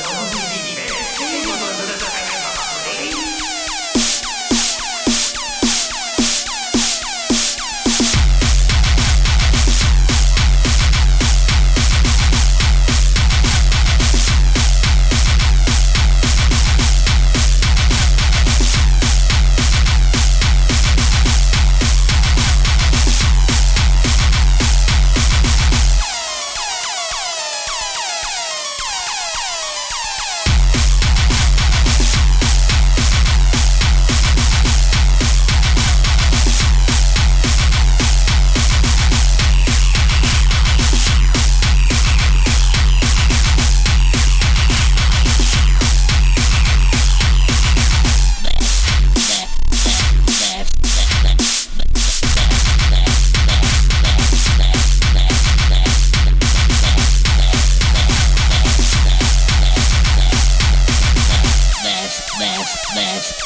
Show me.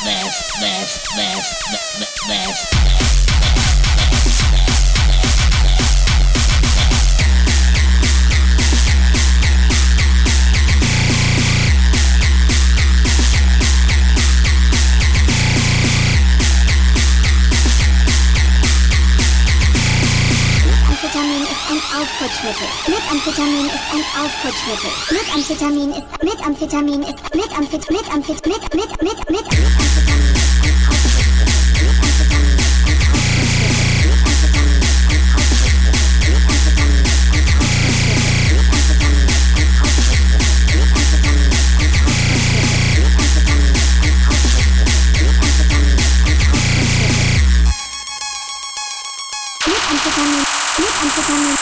smash, smash, smash, smash, smash, smash. ein Aufputschmittel. Methamphetamin ist ein Aufputschmittel. Methamphetamin ist Methamphetamin ist Methamphetamin mit mit mit mit mit Methamphetamin 方面，什么操作方面？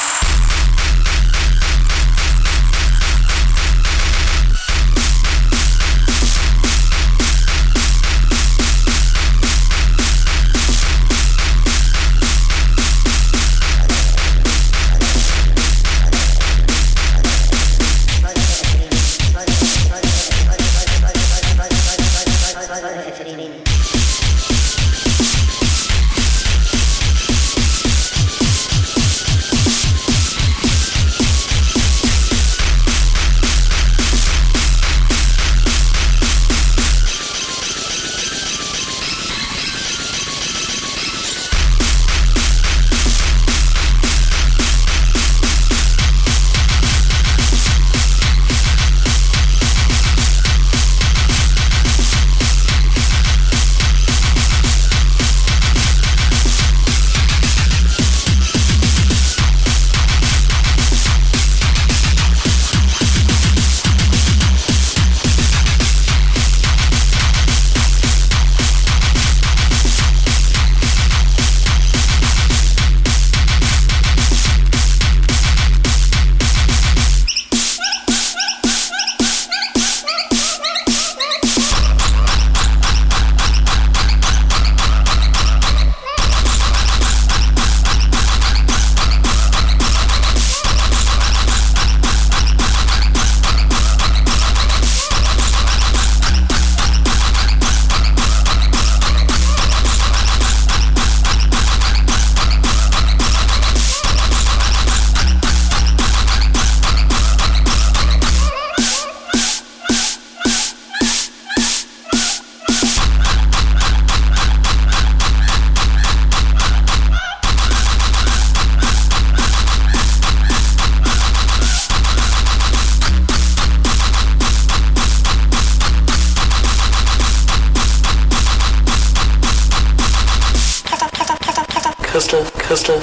Christel, Christel.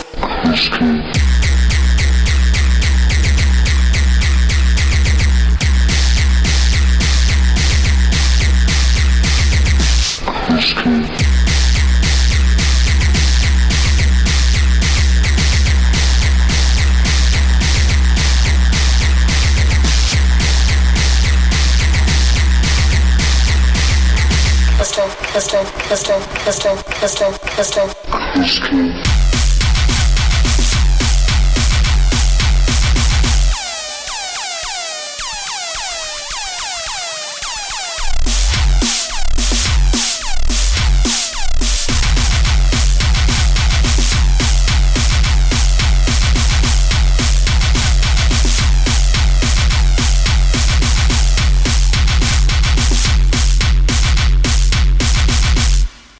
Crystal, crystal, crystal, crystal, crystal. Crystal. Crystal.